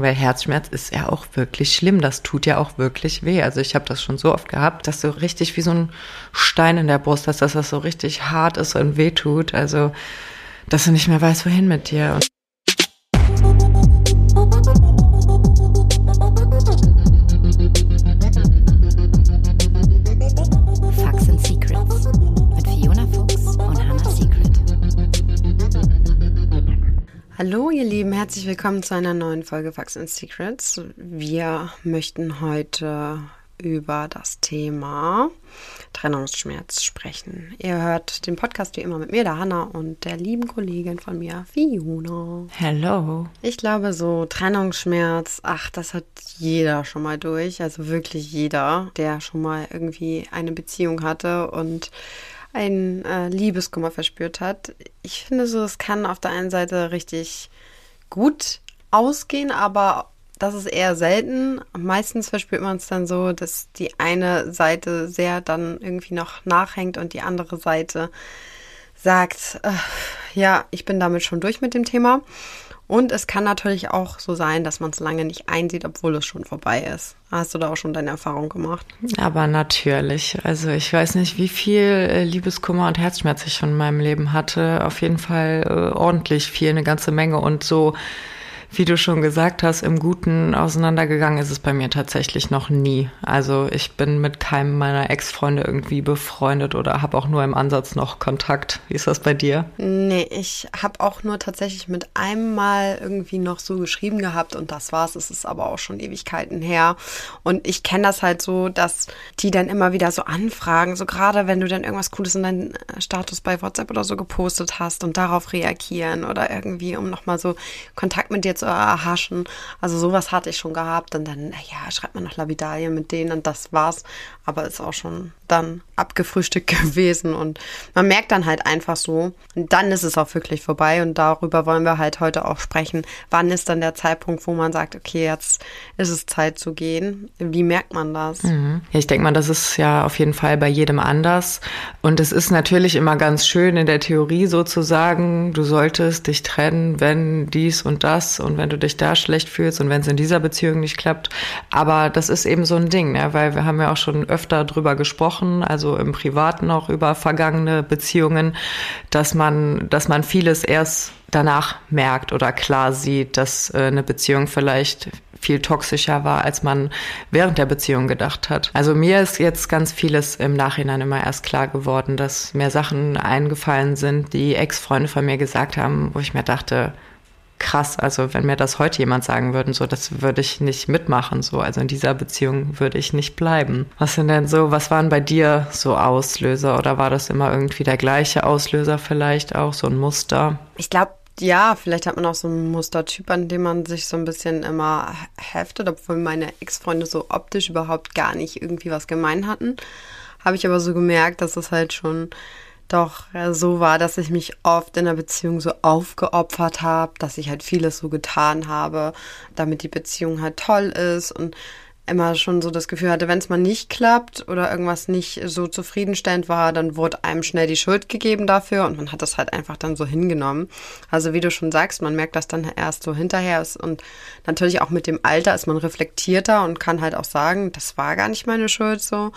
sagen, weil Herzschmerz ist ja auch wirklich schlimm. Das tut ja auch wirklich weh. Also ich habe das schon so oft gehabt, dass du richtig wie so ein Stein in der Brust dass das so richtig hart ist und weh tut. Also, dass du nicht mehr weißt, wohin mit dir. Und herzlich willkommen zu einer neuen Folge Facts and Secrets. Wir möchten heute über das Thema Trennungsschmerz sprechen. Ihr hört den Podcast wie immer mit mir, der Hanna und der lieben Kollegin von mir, Fiona. Hello. Ich glaube, so Trennungsschmerz, ach, das hat jeder schon mal durch. Also wirklich jeder, der schon mal irgendwie eine Beziehung hatte und ein äh, Liebeskummer verspürt hat. Ich finde so, es kann auf der einen Seite richtig gut ausgehen, aber das ist eher selten. Meistens verspürt man es dann so, dass die eine Seite sehr dann irgendwie noch nachhängt und die andere Seite sagt, äh, ja, ich bin damit schon durch mit dem Thema. Und es kann natürlich auch so sein, dass man es lange nicht einsieht, obwohl es schon vorbei ist. Hast du da auch schon deine Erfahrung gemacht? Aber natürlich. Also ich weiß nicht, wie viel äh, Liebeskummer und Herzschmerz ich schon in meinem Leben hatte. Auf jeden Fall äh, ordentlich viel, eine ganze Menge. Und so wie du schon gesagt hast, im Guten auseinandergegangen ist es bei mir tatsächlich noch nie. Also ich bin mit keinem meiner Ex-Freunde irgendwie befreundet oder habe auch nur im Ansatz noch Kontakt. Wie ist das bei dir? Nee, ich habe auch nur tatsächlich mit einem Mal irgendwie noch so geschrieben gehabt und das war's. Es ist aber auch schon Ewigkeiten her. Und ich kenne das halt so, dass die dann immer wieder so anfragen, so gerade wenn du dann irgendwas Cooles in deinen Status bei WhatsApp oder so gepostet hast und darauf reagieren oder irgendwie, um nochmal so Kontakt mit dir zu erhaschen. Also sowas hatte ich schon gehabt und dann, ja, schreibt man noch Labidalie mit denen und das war's. Aber ist auch schon dann abgefrühstückt gewesen und man merkt dann halt einfach so, und dann ist es auch wirklich vorbei und darüber wollen wir halt heute auch sprechen. Wann ist dann der Zeitpunkt, wo man sagt, okay, jetzt ist es Zeit zu gehen? Wie merkt man das? Mhm. Ja, ich denke mal, das ist ja auf jeden Fall bei jedem anders und es ist natürlich immer ganz schön in der Theorie sozusagen, du solltest dich trennen, wenn dies und das und wenn du dich da schlecht fühlst und wenn es in dieser Beziehung nicht klappt. Aber das ist eben so ein Ding, ne? weil wir haben ja auch schon öfter drüber gesprochen, also im Privaten auch über vergangene Beziehungen, dass man, dass man vieles erst danach merkt oder klar sieht, dass äh, eine Beziehung vielleicht viel toxischer war, als man während der Beziehung gedacht hat. Also mir ist jetzt ganz vieles im Nachhinein immer erst klar geworden, dass mir Sachen eingefallen sind, die Ex-Freunde von mir gesagt haben, wo ich mir dachte, krass. Also wenn mir das heute jemand sagen würde, so, das würde ich nicht mitmachen. So, also in dieser Beziehung würde ich nicht bleiben. Was sind denn so, was waren bei dir so Auslöser oder war das immer irgendwie der gleiche Auslöser vielleicht auch, so ein Muster? Ich glaube, ja, vielleicht hat man auch so einen Mustertyp, an dem man sich so ein bisschen immer heftet, obwohl meine Ex-Freunde so optisch überhaupt gar nicht irgendwie was gemein hatten. Habe ich aber so gemerkt, dass es halt schon doch so war, dass ich mich oft in der Beziehung so aufgeopfert habe, dass ich halt vieles so getan habe, damit die Beziehung halt toll ist und immer schon so das Gefühl hatte, wenn es mal nicht klappt oder irgendwas nicht so zufriedenstellend war, dann wurde einem schnell die Schuld gegeben dafür und man hat das halt einfach dann so hingenommen. Also wie du schon sagst, man merkt das dann erst so hinterher ist und natürlich auch mit dem Alter ist man reflektierter und kann halt auch sagen, das war gar nicht meine Schuld so.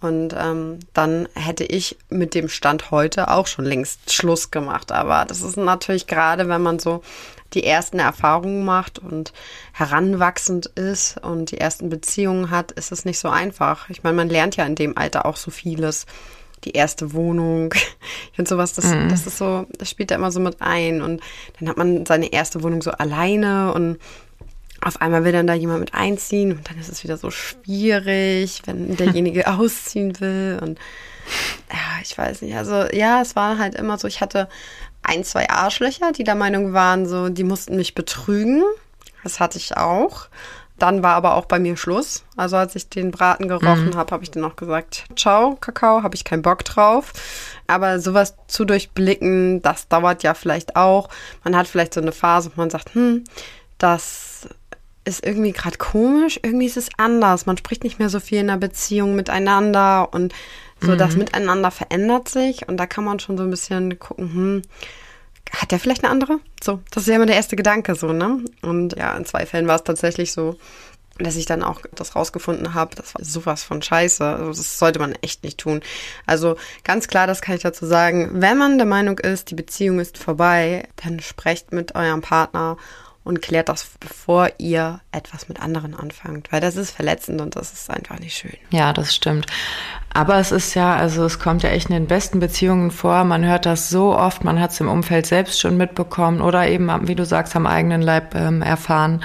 Und ähm, dann hätte ich mit dem Stand heute auch schon längst Schluss gemacht. Aber das ist natürlich gerade, wenn man so die ersten Erfahrungen macht und heranwachsend ist und die ersten Beziehungen hat, ist es nicht so einfach. Ich meine, man lernt ja in dem Alter auch so vieles. Die erste Wohnung. Ich finde sowas, das, mhm. das ist so, das spielt da immer so mit ein. Und dann hat man seine erste Wohnung so alleine und auf einmal will dann da jemand mit einziehen und dann ist es wieder so schwierig, wenn derjenige ausziehen will und ja, ich weiß nicht. Also ja, es war halt immer so, ich hatte ein, zwei Arschlöcher, die der Meinung waren, so, die mussten mich betrügen. Das hatte ich auch. Dann war aber auch bei mir Schluss. Also als ich den Braten gerochen mhm. habe, habe ich dann auch gesagt, ciao, Kakao, habe ich keinen Bock drauf. Aber sowas zu durchblicken, das dauert ja vielleicht auch. Man hat vielleicht so eine Phase, wo man sagt, hm, das ist irgendwie gerade komisch, irgendwie ist es anders. Man spricht nicht mehr so viel in der Beziehung miteinander und so mhm. das Miteinander verändert sich und da kann man schon so ein bisschen gucken, hm, hat der vielleicht eine andere? So, das ist ja immer der erste Gedanke so, ne? Und ja, in zwei Fällen war es tatsächlich so, dass ich dann auch das rausgefunden habe, das war sowas von scheiße. Also das sollte man echt nicht tun. Also ganz klar, das kann ich dazu sagen. Wenn man der Meinung ist, die Beziehung ist vorbei, dann sprecht mit eurem Partner und klärt das, bevor ihr etwas mit anderen anfangt, weil das ist verletzend und das ist einfach nicht schön. Ja, das stimmt. Aber es ist ja, also es kommt ja echt in den besten Beziehungen vor. Man hört das so oft, man hat es im Umfeld selbst schon mitbekommen oder eben, wie du sagst, am eigenen Leib ähm, erfahren.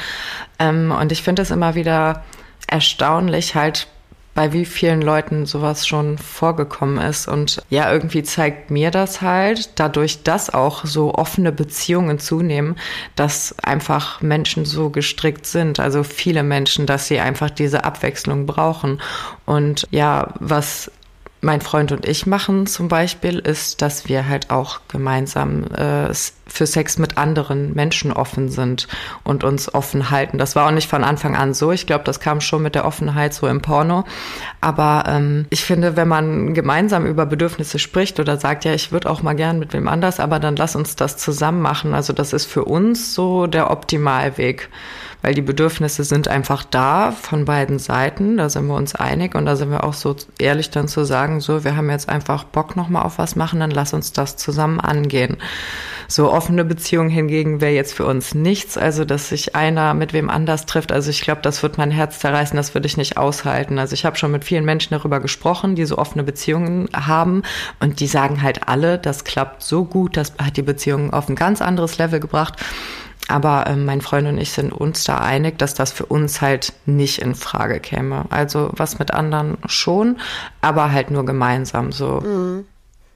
Ähm, und ich finde es immer wieder erstaunlich, halt bei wie vielen Leuten sowas schon vorgekommen ist. Und ja, irgendwie zeigt mir das halt, dadurch, dass auch so offene Beziehungen zunehmen, dass einfach Menschen so gestrickt sind, also viele Menschen, dass sie einfach diese Abwechslung brauchen. Und ja, was mein Freund und ich machen zum Beispiel, ist, dass wir halt auch gemeinsam äh, für Sex mit anderen Menschen offen sind und uns offen halten. Das war auch nicht von Anfang an so. Ich glaube, das kam schon mit der Offenheit so im Porno. Aber ähm, ich finde, wenn man gemeinsam über Bedürfnisse spricht oder sagt, ja, ich würde auch mal gern mit wem anders, aber dann lass uns das zusammen machen. Also das ist für uns so der Optimalweg weil die Bedürfnisse sind einfach da von beiden Seiten, da sind wir uns einig und da sind wir auch so ehrlich dann zu sagen, so, wir haben jetzt einfach Bock nochmal auf was machen, dann lass uns das zusammen angehen. So offene Beziehung hingegen wäre jetzt für uns nichts, also dass sich einer mit wem anders trifft, also ich glaube, das wird mein Herz zerreißen, das würde ich nicht aushalten. Also ich habe schon mit vielen Menschen darüber gesprochen, die so offene Beziehungen haben und die sagen halt alle, das klappt so gut, das hat die Beziehung auf ein ganz anderes Level gebracht. Aber äh, mein Freund und ich sind uns da einig, dass das für uns halt nicht in Frage käme. Also was mit anderen schon, aber halt nur gemeinsam so. Mhm.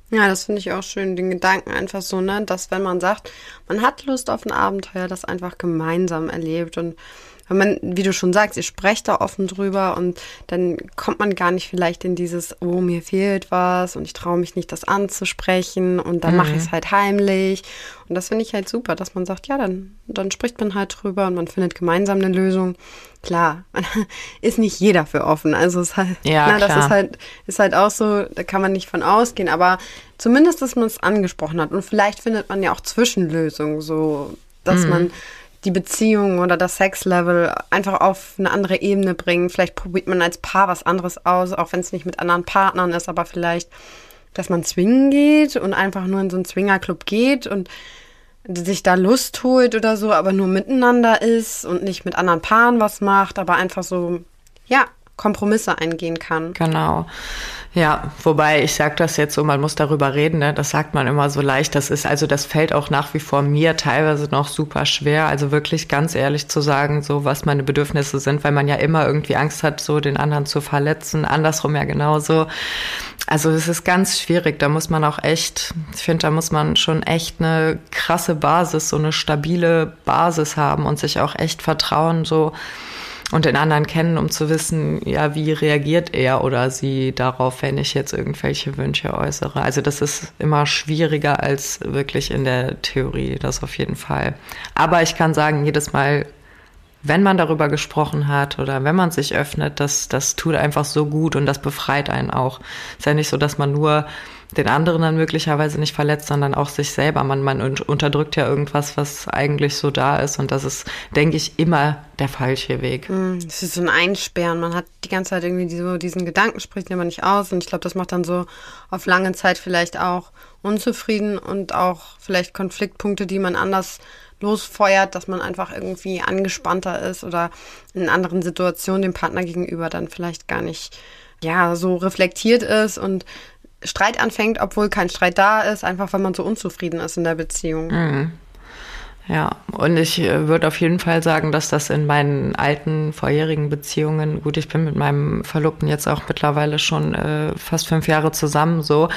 Ja, das finde ich auch schön, den Gedanken einfach so, ne, dass wenn man sagt, man hat Lust auf ein Abenteuer, das einfach gemeinsam erlebt und wenn man, wie du schon sagst, ihr sprecht da offen drüber und dann kommt man gar nicht vielleicht in dieses, oh, mir fehlt was und ich traue mich nicht, das anzusprechen und dann mhm. mache ich es halt heimlich. Und das finde ich halt super, dass man sagt, ja, dann, dann spricht man halt drüber und man findet gemeinsam eine Lösung. Klar, ist nicht jeder für offen. Also es halt, ja, na, das ist halt, ist halt auch so, da kann man nicht von ausgehen, aber zumindest, dass man es angesprochen hat. Und vielleicht findet man ja auch Zwischenlösungen, so dass mhm. man die Beziehung oder das Sexlevel einfach auf eine andere Ebene bringen. Vielleicht probiert man als Paar was anderes aus, auch wenn es nicht mit anderen Partnern ist, aber vielleicht, dass man zwingen geht und einfach nur in so einen Zwingerclub geht und sich da Lust holt oder so, aber nur miteinander ist und nicht mit anderen Paaren was macht, aber einfach so, ja, Kompromisse eingehen kann. Genau. Ja, wobei ich sage das jetzt so, man muss darüber reden, ne? das sagt man immer so leicht. Das ist also, das fällt auch nach wie vor mir teilweise noch super schwer. Also wirklich ganz ehrlich zu sagen, so was meine Bedürfnisse sind, weil man ja immer irgendwie Angst hat, so den anderen zu verletzen. Andersrum ja genauso. Also es ist ganz schwierig. Da muss man auch echt, ich finde, da muss man schon echt eine krasse Basis, so eine stabile Basis haben und sich auch echt vertrauen, so und den anderen kennen, um zu wissen, ja, wie reagiert er oder sie darauf, wenn ich jetzt irgendwelche Wünsche äußere. Also das ist immer schwieriger als wirklich in der Theorie, das auf jeden Fall. Aber ich kann sagen, jedes Mal, wenn man darüber gesprochen hat oder wenn man sich öffnet, das, das tut einfach so gut und das befreit einen auch. Ist ja nicht so, dass man nur den anderen dann möglicherweise nicht verletzt, sondern auch sich selber. Man, man unterdrückt ja irgendwas, was eigentlich so da ist. Und das ist, denke ich, immer der falsche Weg. Hm, es ist so ein Einsperren. Man hat die ganze Zeit irgendwie so diesen Gedanken, spricht immer nicht aus. Und ich glaube, das macht dann so auf lange Zeit vielleicht auch unzufrieden und auch vielleicht Konfliktpunkte, die man anders losfeuert, dass man einfach irgendwie angespannter ist oder in anderen Situationen dem Partner gegenüber dann vielleicht gar nicht ja so reflektiert ist und Streit anfängt, obwohl kein Streit da ist, einfach weil man so unzufrieden ist in der Beziehung. Mhm. Ja, und ich äh, würde auf jeden Fall sagen, dass das in meinen alten vorherigen Beziehungen, gut, ich bin mit meinem Verlobten jetzt auch mittlerweile schon äh, fast fünf Jahre zusammen, so,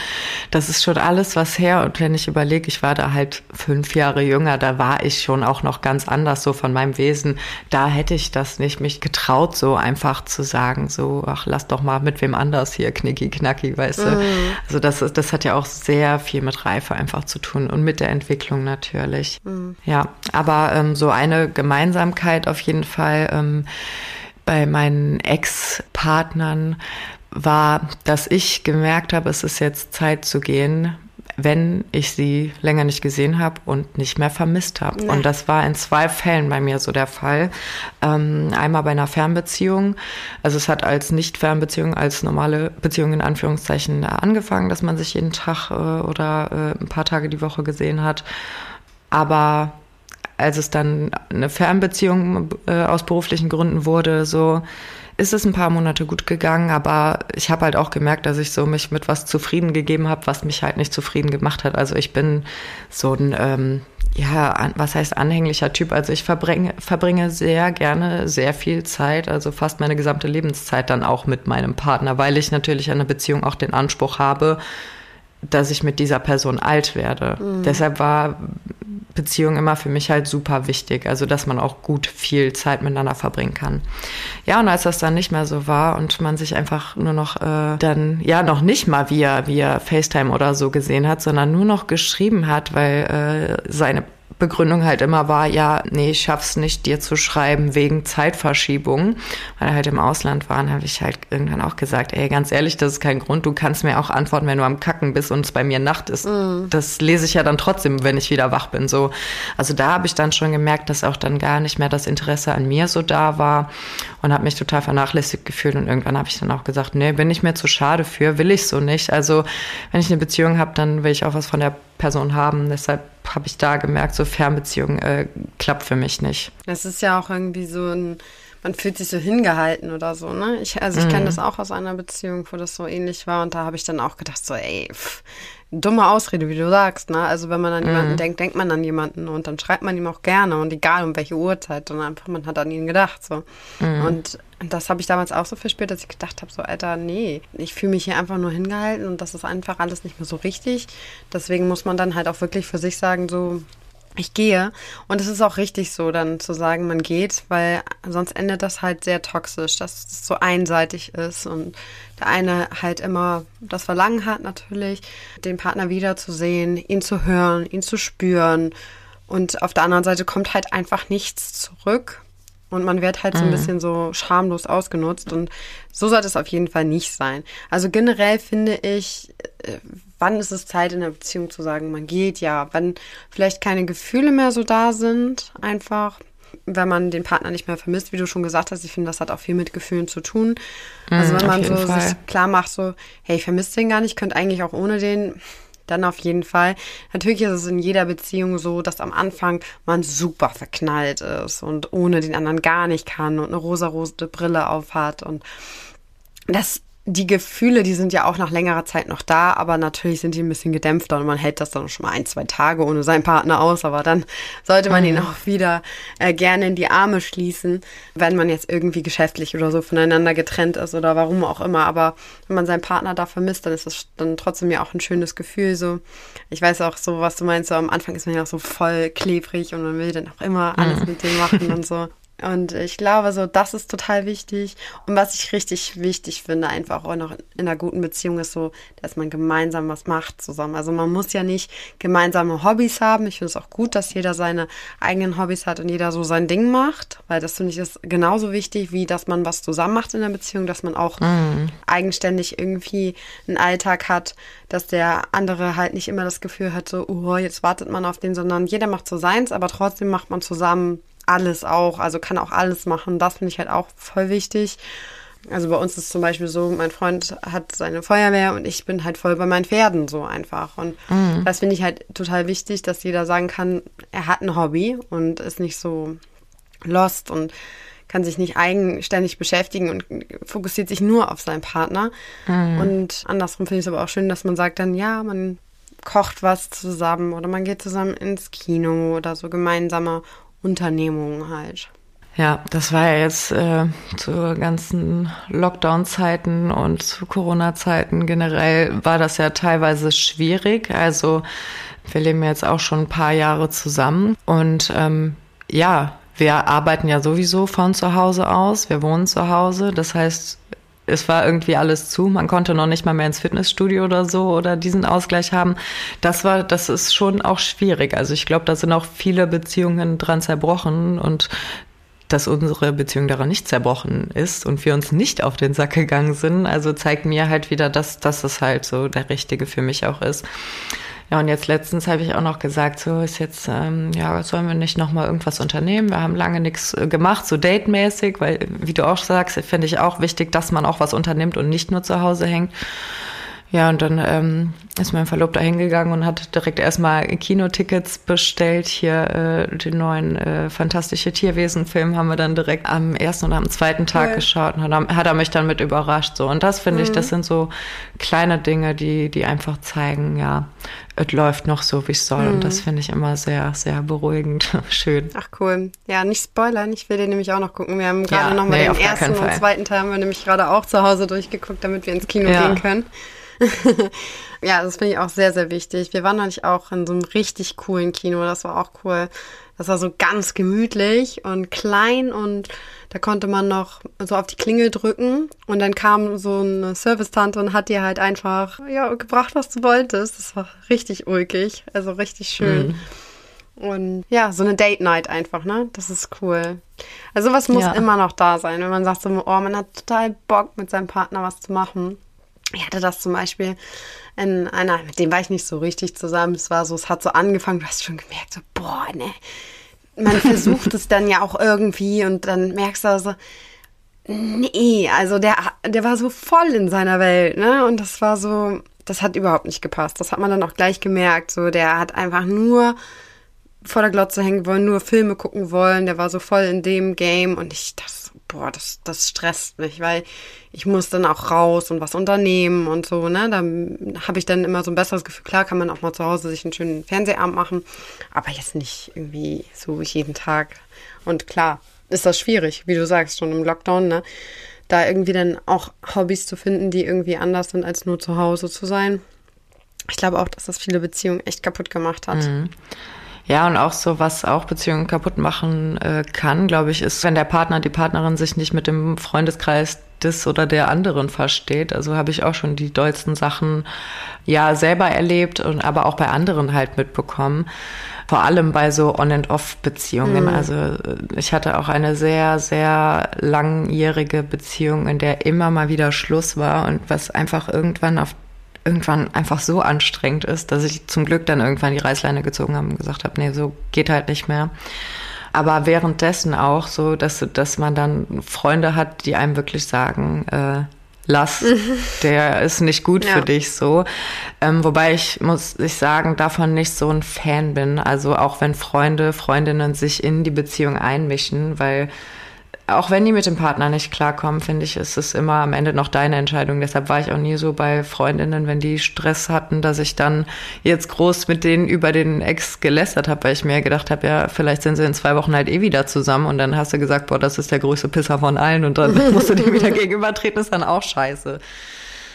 das ist schon alles was her. Und wenn ich überlege, ich war da halt fünf Jahre jünger, da war ich schon auch noch ganz anders so von meinem Wesen. Da hätte ich das nicht mich getraut, so einfach zu sagen, so, ach, lass doch mal mit wem anders hier knicki knacki, weißt du. Mhm. Also das, das hat ja auch sehr viel mit Reife einfach zu tun und mit der Entwicklung natürlich. Mhm. Ja aber ähm, so eine Gemeinsamkeit auf jeden Fall ähm, bei meinen Ex-Partnern war, dass ich gemerkt habe, es ist jetzt Zeit zu gehen, wenn ich sie länger nicht gesehen habe und nicht mehr vermisst habe. Und das war in zwei Fällen bei mir so der Fall. Ähm, einmal bei einer Fernbeziehung. Also es hat als Nicht-Fernbeziehung, als normale Beziehung in Anführungszeichen angefangen, dass man sich jeden Tag äh, oder äh, ein paar Tage die Woche gesehen hat. Aber als es dann eine Fernbeziehung äh, aus beruflichen Gründen wurde, so ist es ein paar Monate gut gegangen, aber ich habe halt auch gemerkt, dass ich so mich mit was zufrieden gegeben habe, was mich halt nicht zufrieden gemacht hat. Also ich bin so ein, ähm, ja, an, was heißt anhänglicher Typ? Also ich verbringe, verbringe sehr gerne sehr viel Zeit, also fast meine gesamte Lebenszeit dann auch mit meinem Partner, weil ich natürlich an einer Beziehung auch den Anspruch habe, dass ich mit dieser Person alt werde. Mhm. Deshalb war Beziehung immer für mich halt super wichtig. Also, dass man auch gut viel Zeit miteinander verbringen kann. Ja, und als das dann nicht mehr so war und man sich einfach nur noch äh, dann, ja, noch nicht mal via, via FaceTime oder so gesehen hat, sondern nur noch geschrieben hat, weil äh, seine Begründung halt immer war, ja, nee, ich schaff's nicht, dir zu schreiben wegen Zeitverschiebung. Weil er halt im Ausland waren, habe ich halt irgendwann auch gesagt, ey, ganz ehrlich, das ist kein Grund. Du kannst mir auch antworten, wenn du am Kacken bist und es bei mir Nacht ist. Mm. Das lese ich ja dann trotzdem, wenn ich wieder wach bin. So, also da habe ich dann schon gemerkt, dass auch dann gar nicht mehr das Interesse an mir so da war und habe mich total vernachlässigt gefühlt. Und irgendwann habe ich dann auch gesagt, nee, bin ich mir zu schade für, will ich so nicht. Also wenn ich eine Beziehung habe, dann will ich auch was von der Person haben. Deshalb habe ich da gemerkt, so Fernbeziehung äh, klappt für mich nicht. Es ist ja auch irgendwie so ein, man fühlt sich so hingehalten oder so, ne? Ich, also ich mhm. kenne das auch aus einer Beziehung, wo das so ähnlich war und da habe ich dann auch gedacht, so, ey, pff, dumme Ausrede, wie du sagst, ne? Also wenn man an jemanden mhm. denkt, denkt man an jemanden und dann schreibt man ihm auch gerne und egal um welche Uhrzeit, sondern einfach man hat an ihn gedacht, so. Mhm. Und das habe ich damals auch so verspürt, dass ich gedacht habe, so Alter, nee, ich fühle mich hier einfach nur hingehalten und das ist einfach alles nicht mehr so richtig. Deswegen muss man dann halt auch wirklich für sich sagen, so ich gehe. Und es ist auch richtig so, dann zu sagen, man geht, weil sonst endet das halt sehr toxisch, dass es so einseitig ist und der eine halt immer das Verlangen hat, natürlich, den Partner wiederzusehen, ihn zu hören, ihn zu spüren. Und auf der anderen Seite kommt halt einfach nichts zurück. Und man wird halt so ein mhm. bisschen so schamlos ausgenutzt. Und so sollte es auf jeden Fall nicht sein. Also generell finde ich, äh, wann ist es Zeit in der Beziehung zu sagen, man geht ja, wenn vielleicht keine Gefühle mehr so da sind, einfach wenn man den Partner nicht mehr vermisst, wie du schon gesagt hast, ich finde, das hat auch viel mit Gefühlen zu tun. Also mhm, wenn man so Fall. sich klar macht, so, hey, ich vermisse den gar nicht, könnte eigentlich auch ohne den, dann auf jeden Fall. Natürlich ist es in jeder Beziehung so, dass am Anfang man super verknallt ist und ohne den anderen gar nicht kann und eine rosa-rote Brille aufhat und das die Gefühle, die sind ja auch nach längerer Zeit noch da, aber natürlich sind die ein bisschen gedämpfter und man hält das dann schon mal ein, zwei Tage ohne seinen Partner aus, aber dann sollte man ihn mhm. auch wieder äh, gerne in die Arme schließen, wenn man jetzt irgendwie geschäftlich oder so voneinander getrennt ist oder warum auch immer, aber wenn man seinen Partner da vermisst, dann ist das dann trotzdem ja auch ein schönes Gefühl so. Ich weiß auch so, was du meinst, so am Anfang ist man ja auch so voll klebrig und man will dann auch immer alles mhm. mit dem machen und so. Und ich glaube, so, das ist total wichtig. Und was ich richtig wichtig finde, einfach auch noch in einer guten Beziehung ist so, dass man gemeinsam was macht zusammen. Also man muss ja nicht gemeinsame Hobbys haben. Ich finde es auch gut, dass jeder seine eigenen Hobbys hat und jeder so sein Ding macht, weil das finde ich ist genauso wichtig, wie dass man was zusammen macht in der Beziehung, dass man auch mhm. eigenständig irgendwie einen Alltag hat, dass der andere halt nicht immer das Gefühl hat, so, oh, jetzt wartet man auf den, sondern jeder macht so seins, aber trotzdem macht man zusammen alles auch, also kann auch alles machen. Das finde ich halt auch voll wichtig. Also bei uns ist zum Beispiel so, mein Freund hat seine Feuerwehr und ich bin halt voll bei meinen Pferden so einfach. Und mhm. das finde ich halt total wichtig, dass jeder sagen kann, er hat ein Hobby und ist nicht so lost und kann sich nicht eigenständig beschäftigen und fokussiert sich nur auf seinen Partner. Mhm. Und andersrum finde ich es aber auch schön, dass man sagt dann, ja, man kocht was zusammen oder man geht zusammen ins Kino oder so gemeinsame Unternehmungen halt. Ja, das war ja jetzt äh, zu ganzen Lockdown-Zeiten und zu Corona-Zeiten generell war das ja teilweise schwierig. Also wir leben jetzt auch schon ein paar Jahre zusammen und ähm, ja, wir arbeiten ja sowieso von zu Hause aus, wir wohnen zu Hause. Das heißt, es war irgendwie alles zu. Man konnte noch nicht mal mehr ins Fitnessstudio oder so oder diesen Ausgleich haben. Das war, das ist schon auch schwierig. Also ich glaube, da sind auch viele Beziehungen dran zerbrochen und dass unsere Beziehung daran nicht zerbrochen ist und wir uns nicht auf den Sack gegangen sind. Also zeigt mir halt wieder, dass, dass es halt so der Richtige für mich auch ist. Ja, und jetzt letztens habe ich auch noch gesagt, so ist jetzt, ähm, ja, sollen wir nicht nochmal irgendwas unternehmen? Wir haben lange nichts äh, gemacht, so datemäßig, weil, wie du auch sagst, finde ich auch wichtig, dass man auch was unternimmt und nicht nur zu Hause hängt. Ja, und dann ähm, ist mein Verlobter hingegangen und hat direkt erstmal Kinotickets bestellt. Hier äh, den neuen äh, Fantastische Tierwesen-Film haben wir dann direkt am ersten oder am zweiten Tag cool. geschaut und hat, hat, er mich dann mit überrascht. So. Und das finde mhm. ich, das sind so kleine Dinge, die, die einfach zeigen, ja, es läuft noch so, wie es soll. Mhm. Und das mhm. finde ich immer sehr, sehr beruhigend. Schön. Ach cool. Ja, nicht spoilern. Ich will den nämlich auch noch gucken. Wir haben gerade ja, nochmal nee, den ersten und zweiten Teil haben wir nämlich gerade auch zu Hause durchgeguckt, damit wir ins Kino ja. gehen können. ja, das finde ich auch sehr, sehr wichtig. Wir waren neulich auch in so einem richtig coolen Kino. Das war auch cool. Das war so ganz gemütlich und klein und da konnte man noch so auf die Klingel drücken und dann kam so eine Service-Tante und hat dir halt einfach ja, gebracht, was du wolltest. Das war richtig ulkig, also richtig schön. Mhm. Und ja, so eine Date Night einfach, ne? Das ist cool. Also was muss ja. immer noch da sein, wenn man sagt so, oh, man hat total Bock mit seinem Partner was zu machen ich hatte das zum Beispiel in einer, mit dem war ich nicht so richtig zusammen. Es war so, es hat so angefangen, du hast schon gemerkt, so, boah, ne. Man versucht es dann ja auch irgendwie und dann merkst du so, nee, also der, der war so voll in seiner Welt, ne? Und das war so, das hat überhaupt nicht gepasst. Das hat man dann auch gleich gemerkt. So, der hat einfach nur vor der Glotze hängen wollen, nur Filme gucken wollen. Der war so voll in dem Game und ich, das boah, das, das stresst mich, weil ich muss dann auch raus und was unternehmen und so, ne? Da habe ich dann immer so ein besseres Gefühl. Klar kann man auch mal zu Hause sich einen schönen Fernsehabend machen, aber jetzt nicht irgendwie so jeden Tag. Und klar, ist das schwierig, wie du sagst, schon im Lockdown, ne? Da irgendwie dann auch Hobbys zu finden, die irgendwie anders sind, als nur zu Hause zu sein. Ich glaube auch, dass das viele Beziehungen echt kaputt gemacht hat. Mhm. Ja, und auch so, was auch Beziehungen kaputt machen äh, kann, glaube ich, ist, wenn der Partner, die Partnerin sich nicht mit dem Freundeskreis des oder der anderen versteht. Also habe ich auch schon die dollsten Sachen ja selber erlebt und aber auch bei anderen halt mitbekommen. Vor allem bei so On-and-Off-Beziehungen. Mhm. Also ich hatte auch eine sehr, sehr langjährige Beziehung, in der immer mal wieder Schluss war und was einfach irgendwann auf irgendwann einfach so anstrengend ist, dass ich zum Glück dann irgendwann die Reißleine gezogen habe und gesagt habe, nee, so geht halt nicht mehr. Aber währenddessen auch so, dass, dass man dann Freunde hat, die einem wirklich sagen, äh, lass, der ist nicht gut ja. für dich so. Ähm, wobei ich, muss ich sagen, davon nicht so ein Fan bin. Also auch wenn Freunde, Freundinnen sich in die Beziehung einmischen, weil auch wenn die mit dem Partner nicht klarkommen, finde ich, ist es immer am Ende noch deine Entscheidung. Deshalb war ich auch nie so bei Freundinnen, wenn die Stress hatten, dass ich dann jetzt groß mit denen über den Ex gelästert habe, weil ich mir gedacht habe, ja, vielleicht sind sie in zwei Wochen halt eh wieder zusammen und dann hast du gesagt, boah, das ist der größte Pisser von allen und dann musst du dem wieder gegenübertreten, ist dann auch scheiße.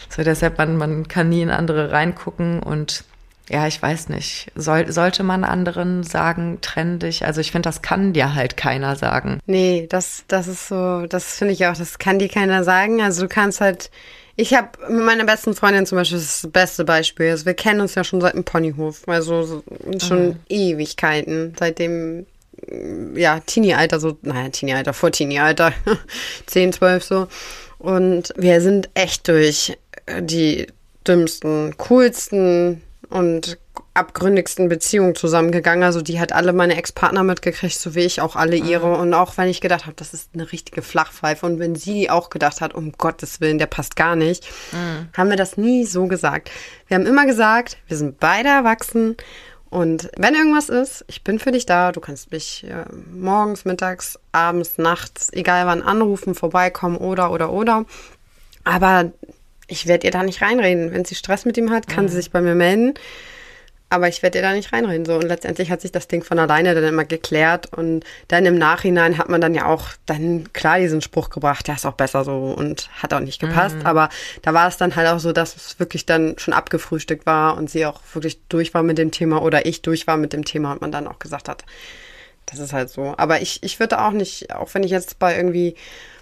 So, deshalb, man, man kann nie in andere reingucken und ja, ich weiß nicht. Soll, sollte man anderen sagen, trenn dich? Also ich finde, das kann dir halt keiner sagen. Nee, das, das ist so, das finde ich auch, das kann dir keiner sagen. Also du kannst halt, ich habe mit meiner besten Freundin zum Beispiel, das, beste Beispiel, also wir kennen uns ja schon seit dem Ponyhof, also schon mhm. Ewigkeiten, seitdem ja, Teenie-Alter, so, naja, Teenie-Alter, vor Teenie-Alter, 10, 12 so. Und wir sind echt durch die dümmsten, coolsten, und abgründigsten Beziehungen zusammengegangen. Also die hat alle meine Ex-Partner mitgekriegt, so wie ich auch alle ihre. Mhm. Und auch wenn ich gedacht habe, das ist eine richtige Flachpfeife und wenn sie auch gedacht hat, um Gottes Willen, der passt gar nicht, mhm. haben wir das nie so gesagt. Wir haben immer gesagt, wir sind beide erwachsen und wenn irgendwas ist, ich bin für dich da. Du kannst mich äh, morgens, mittags, abends, nachts, egal wann anrufen, vorbeikommen oder, oder, oder. Aber ich werde ihr da nicht reinreden. Wenn sie Stress mit ihm hat, kann mhm. sie sich bei mir melden. Aber ich werde ihr da nicht reinreden. So. Und letztendlich hat sich das Ding von alleine dann immer geklärt. Und dann im Nachhinein hat man dann ja auch dann klar diesen Spruch gebracht, ja, ist auch besser so und hat auch nicht gepasst. Mhm. Aber da war es dann halt auch so, dass es wirklich dann schon abgefrühstückt war und sie auch wirklich durch war mit dem Thema oder ich durch war mit dem Thema und man dann auch gesagt hat, das ist halt so. Aber ich, ich würde auch nicht, auch wenn ich jetzt bei irgendwie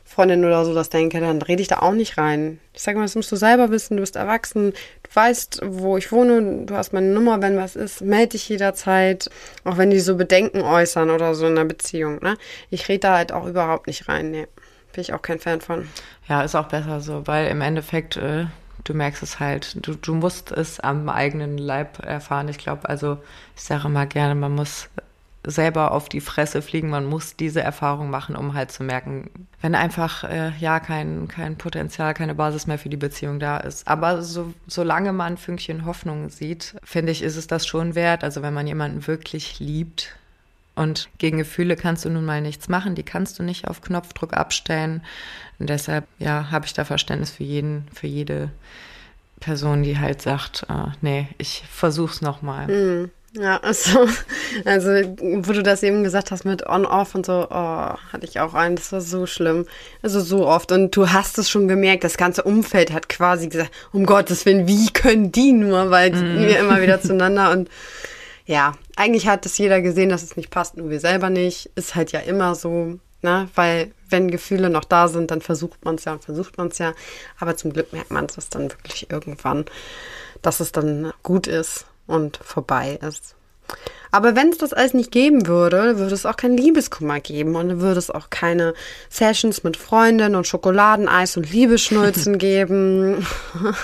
Freundin oder so das denke, dann rede ich da auch nicht rein. Ich sage mal, das musst du selber wissen, du bist erwachsen, du weißt, wo ich wohne, du hast meine Nummer, wenn was ist, melde dich jederzeit, auch wenn die so Bedenken äußern oder so in einer Beziehung. Ne? Ich rede da halt auch überhaupt nicht rein. Nee, bin ich auch kein Fan von. Ja, ist auch besser so, weil im Endeffekt, äh, du merkst es halt, du, du musst es am eigenen Leib erfahren. Ich glaube, also ich sage immer gerne, man muss selber auf die Fresse fliegen, man muss diese Erfahrung machen, um halt zu merken, wenn einfach äh, ja kein, kein Potenzial, keine Basis mehr für die Beziehung da ist. Aber so, solange man ein Fünkchen Hoffnung sieht, finde ich, ist es das schon wert. Also wenn man jemanden wirklich liebt, und gegen Gefühle kannst du nun mal nichts machen, die kannst du nicht auf Knopfdruck abstellen. Und deshalb, ja, habe ich da Verständnis für jeden, für jede Person, die halt sagt, äh, nee, ich versuch's nochmal. Mhm. Ja, also, also, wo du das eben gesagt hast mit On-Off und so, oh, hatte ich auch einen, das war so schlimm. Also so oft. Und du hast es schon gemerkt, das ganze Umfeld hat quasi gesagt, um Gottes Willen, wie können die nur, weil mm. wir immer wieder zueinander und ja, eigentlich hat es jeder gesehen, dass es nicht passt, nur wir selber nicht. Ist halt ja immer so, ne? Weil wenn Gefühle noch da sind, dann versucht man es ja und versucht man es ja. Aber zum Glück merkt man es dann wirklich irgendwann, dass es dann gut ist und vorbei ist. Aber wenn es das alles nicht geben würde, würde es auch kein Liebeskummer geben und würde es auch keine Sessions mit Freundinnen und Schokoladeneis und Liebeschnulzen geben.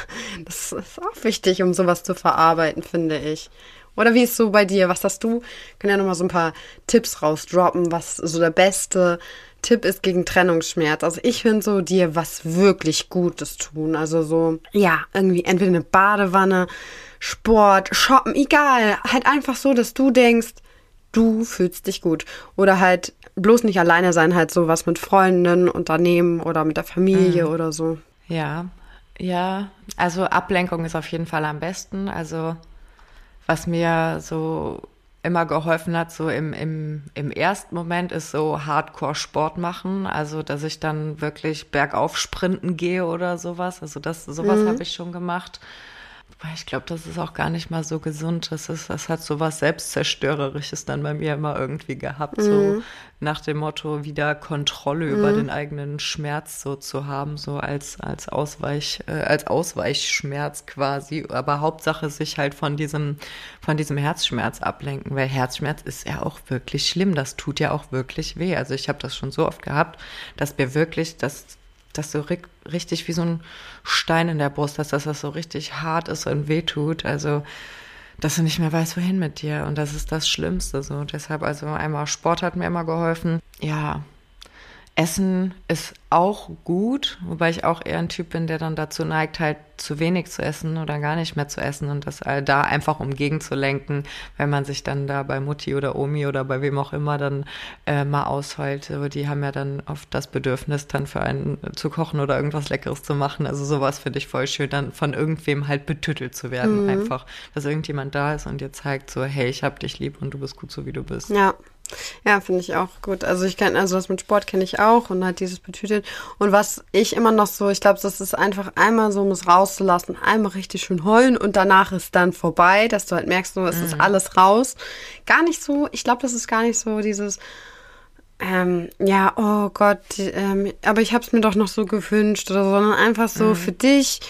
Das ist auch wichtig, um sowas zu verarbeiten, finde ich. Oder wie ist so bei dir? Was hast du? Ich kann ja nochmal so ein paar Tipps rausdroppen, was so der beste Tipp ist gegen Trennungsschmerz. Also ich finde so dir was wirklich Gutes tun. Also so, ja, irgendwie entweder eine Badewanne, Sport, Shoppen, egal. Halt einfach so, dass du denkst, du fühlst dich gut. Oder halt bloß nicht alleine sein, halt so was mit Freundinnen, Unternehmen oder mit der Familie mhm. oder so. Ja, ja. Also Ablenkung ist auf jeden Fall am besten. Also was mir so immer geholfen hat, so im, im, im ersten Moment ist so Hardcore-Sport machen. Also, dass ich dann wirklich bergauf sprinten gehe oder sowas. Also, das, sowas mhm. habe ich schon gemacht. Ich glaube, das ist auch gar nicht mal so gesund. Das, ist, das hat so was Selbstzerstörerisches dann bei mir immer irgendwie gehabt. Mhm. So nach dem Motto, wieder Kontrolle mhm. über den eigenen Schmerz so zu haben, so als, als Ausweich, äh, als Ausweichschmerz quasi. Aber Hauptsache sich halt von diesem, von diesem Herzschmerz ablenken, weil Herzschmerz ist ja auch wirklich schlimm. Das tut ja auch wirklich weh. Also ich habe das schon so oft gehabt, dass mir wirklich das das so richtig wie so ein Stein in der Brust hast, dass das so richtig hart ist und wehtut. Also, dass du nicht mehr weißt, wohin mit dir. Und das ist das Schlimmste. So, deshalb, also einmal Sport hat mir immer geholfen. Ja, Essen ist auch gut, wobei ich auch eher ein Typ bin, der dann dazu neigt, halt zu wenig zu essen oder gar nicht mehr zu essen und das da einfach um gegenzulenken, wenn man sich dann da bei Mutti oder Omi oder bei wem auch immer dann äh, mal ausheult. Aber die haben ja dann oft das Bedürfnis, dann für einen zu kochen oder irgendwas Leckeres zu machen. Also sowas finde ich voll schön, dann von irgendwem halt betüttelt zu werden. Mhm. Einfach, dass irgendjemand da ist und dir zeigt so, hey, ich hab dich lieb und du bist gut so, wie du bist. Ja. Ja, finde ich auch gut. Also ich kenne, also das mit Sport kenne ich auch und halt dieses Betüteln. Und was ich immer noch so, ich glaube, das ist einfach einmal so, um es rauszulassen, einmal richtig schön heulen und danach ist dann vorbei, dass du halt merkst, so, es mhm. ist alles raus. Gar nicht so, ich glaube, das ist gar nicht so dieses, ähm, ja, oh Gott, ähm, aber ich habe es mir doch noch so gewünscht oder so, sondern einfach so mhm. für dich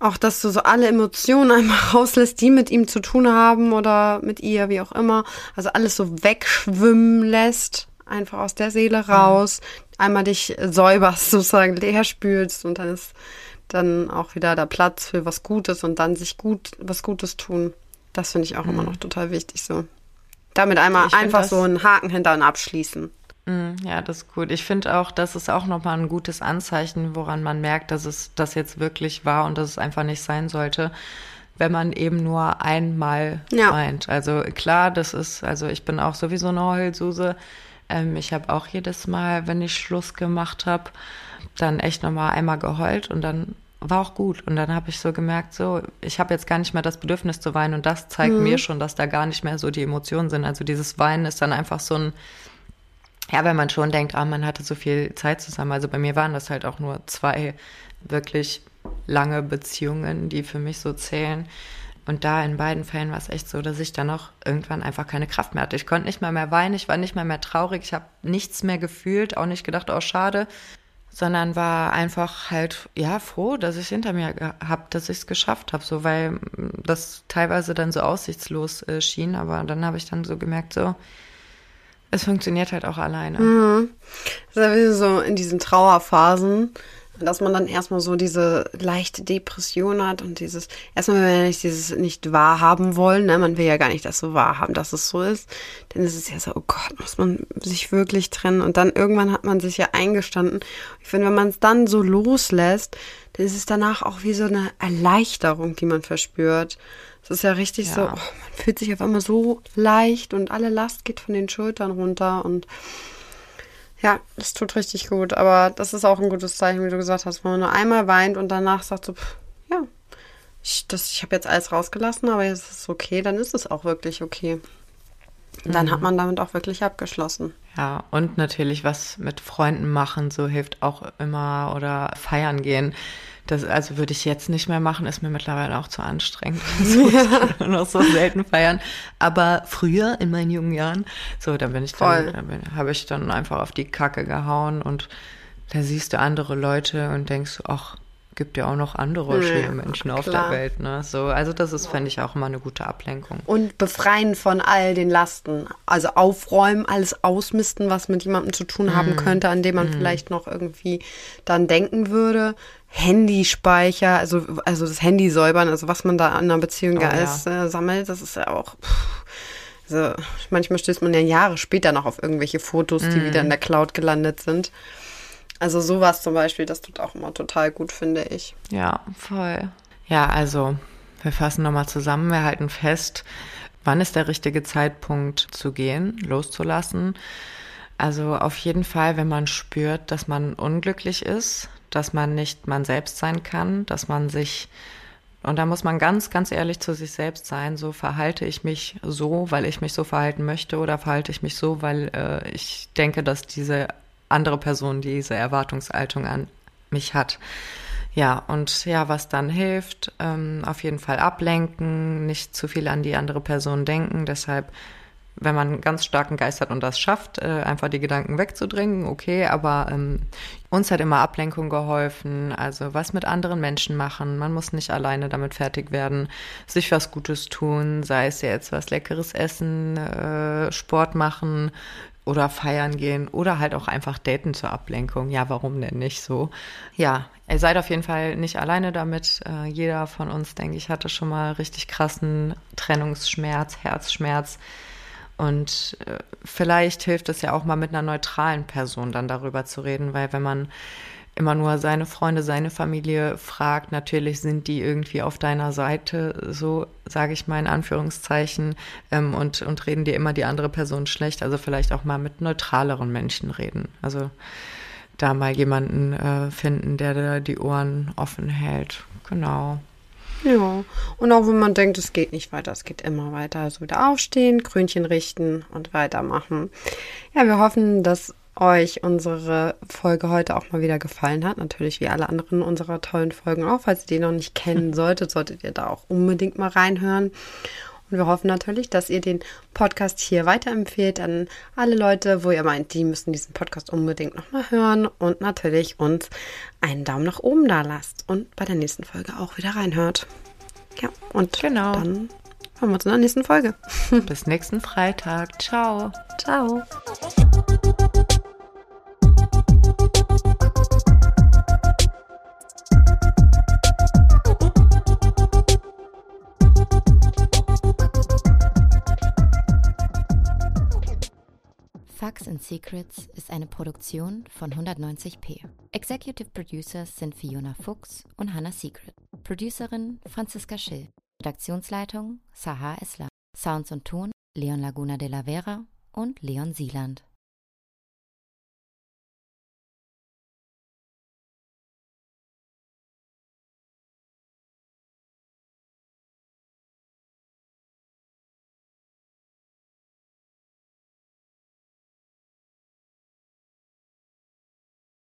auch, dass du so alle Emotionen einmal rauslässt, die mit ihm zu tun haben oder mit ihr, wie auch immer. Also alles so wegschwimmen lässt, einfach aus der Seele raus. Mhm. Einmal dich säuberst, sozusagen leer spülst und dann ist dann auch wieder der Platz für was Gutes und dann sich gut, was Gutes tun. Das finde ich auch mhm. immer noch total wichtig so. Damit einmal einfach so einen Haken hinter und abschließen. Mm, ja, das ist gut. Ich finde auch, das ist auch nochmal ein gutes Anzeichen, woran man merkt, dass es das jetzt wirklich war und dass es einfach nicht sein sollte, wenn man eben nur einmal ja. weint. Also klar, das ist, also ich bin auch sowieso eine Heulsuse. Ähm, ich habe auch jedes Mal, wenn ich Schluss gemacht habe, dann echt nochmal einmal geheult und dann war auch gut. Und dann habe ich so gemerkt, so, ich habe jetzt gar nicht mehr das Bedürfnis zu weinen und das zeigt mhm. mir schon, dass da gar nicht mehr so die Emotionen sind. Also dieses Weinen ist dann einfach so ein ja, wenn man schon denkt, ah, man hatte so viel Zeit zusammen. Also bei mir waren das halt auch nur zwei wirklich lange Beziehungen, die für mich so zählen. Und da in beiden Fällen war es echt so, dass ich dann auch irgendwann einfach keine Kraft mehr hatte. Ich konnte nicht mal mehr weinen, ich war nicht mal mehr traurig, ich habe nichts mehr gefühlt, auch nicht gedacht, oh schade, sondern war einfach halt ja froh, dass ich hinter mir habe, dass ich es geschafft habe, so weil das teilweise dann so aussichtslos äh, schien, aber dann habe ich dann so gemerkt, so es funktioniert halt auch alleine. Mhm. Das ist ja so in diesen Trauerphasen. dass man dann erstmal so diese leichte Depression hat und dieses, erstmal, wenn wir nicht dieses nicht wahrhaben wollen, ne, man will ja gar nicht das so wahrhaben, dass es so ist, dann ist es ja so, oh Gott, muss man sich wirklich trennen und dann irgendwann hat man sich ja eingestanden. Ich finde, wenn man es dann so loslässt, dann ist es danach auch wie so eine Erleichterung, die man verspürt. Es ist ja richtig ja. so, oh, man fühlt sich auf einmal so leicht und alle Last geht von den Schultern runter und ja, das tut richtig gut. Aber das ist auch ein gutes Zeichen, wie du gesagt hast, wenn man nur einmal weint und danach sagt so, pff, ja, ich, ich habe jetzt alles rausgelassen, aber jetzt ist es okay, dann ist es auch wirklich okay. Und dann mhm. hat man damit auch wirklich abgeschlossen. Ja, und natürlich was mit Freunden machen, so hilft auch immer oder feiern gehen. Das, also würde ich jetzt nicht mehr machen, ist mir mittlerweile auch zu anstrengend. So, ja. noch so selten feiern. Aber früher, in meinen jungen Jahren, so, da bin ich dann, da habe ich dann einfach auf die Kacke gehauen und da siehst du andere Leute und denkst, ach, gibt ja auch noch andere schöne Menschen auf der Welt. Ne? So, also das ist, fände ich, auch immer eine gute Ablenkung. Und befreien von all den Lasten. Also aufräumen, alles ausmisten, was mit jemandem zu tun haben mm. könnte, an dem man mm. vielleicht noch irgendwie dann denken würde. Handyspeicher, also, also das Handy säubern, also was man da an einer Beziehung oh, alles ja. äh, sammelt, das ist ja auch. Pff, also manchmal stößt man ja Jahre später noch auf irgendwelche Fotos, die mm. wieder in der Cloud gelandet sind. Also sowas zum Beispiel, das tut auch immer total gut, finde ich. Ja, voll. Ja, also wir fassen nochmal zusammen, wir halten fest, wann ist der richtige Zeitpunkt zu gehen, loszulassen. Also auf jeden Fall, wenn man spürt, dass man unglücklich ist, dass man nicht man selbst sein kann, dass man sich und da muss man ganz, ganz ehrlich zu sich selbst sein. So verhalte ich mich so, weil ich mich so verhalten möchte, oder verhalte ich mich so, weil äh, ich denke, dass diese andere Person diese Erwartungshaltung an mich hat. Ja, und ja, was dann hilft, ähm, auf jeden Fall ablenken, nicht zu viel an die andere Person denken. Deshalb, wenn man ganz starken Geist hat und das schafft, äh, einfach die Gedanken wegzudrängen, okay, aber ähm, uns hat immer Ablenkung geholfen, also was mit anderen Menschen machen. Man muss nicht alleine damit fertig werden, sich was Gutes tun, sei es jetzt was Leckeres essen, äh, Sport machen, oder feiern gehen oder halt auch einfach daten zur Ablenkung. Ja, warum denn nicht so? Ja, ihr seid auf jeden Fall nicht alleine damit. Äh, jeder von uns, denke ich, hatte schon mal richtig krassen Trennungsschmerz, Herzschmerz. Und äh, vielleicht hilft es ja auch mal mit einer neutralen Person dann darüber zu reden, weil wenn man immer nur seine Freunde, seine Familie fragt. Natürlich sind die irgendwie auf deiner Seite, so sage ich mal in Anführungszeichen, ähm, und, und reden dir immer die andere Person schlecht. Also vielleicht auch mal mit neutraleren Menschen reden. Also da mal jemanden äh, finden, der da die Ohren offen hält. Genau. Ja, und auch wenn man denkt, es geht nicht weiter, es geht immer weiter. Also wieder aufstehen, Krönchen richten und weitermachen. Ja, wir hoffen, dass euch unsere Folge heute auch mal wieder gefallen hat. Natürlich wie alle anderen unserer tollen Folgen auch. Falls ihr die noch nicht kennen solltet, solltet ihr da auch unbedingt mal reinhören. Und wir hoffen natürlich, dass ihr den Podcast hier weiterempfehlt an alle Leute, wo ihr meint, die müssen diesen Podcast unbedingt nochmal hören und natürlich uns einen Daumen nach oben da lasst und bei der nächsten Folge auch wieder reinhört. Ja, und genau. dann hören wir uns in der nächsten Folge. Bis nächsten Freitag. Ciao. Ciao. Facts and Secrets ist eine Produktion von 190p. Executive Producers sind Fiona Fuchs und Hannah Secret. Producerin Franziska Schill. Redaktionsleitung Sahar Esler. Sounds und Ton Leon Laguna de la Vera und Leon Sieland.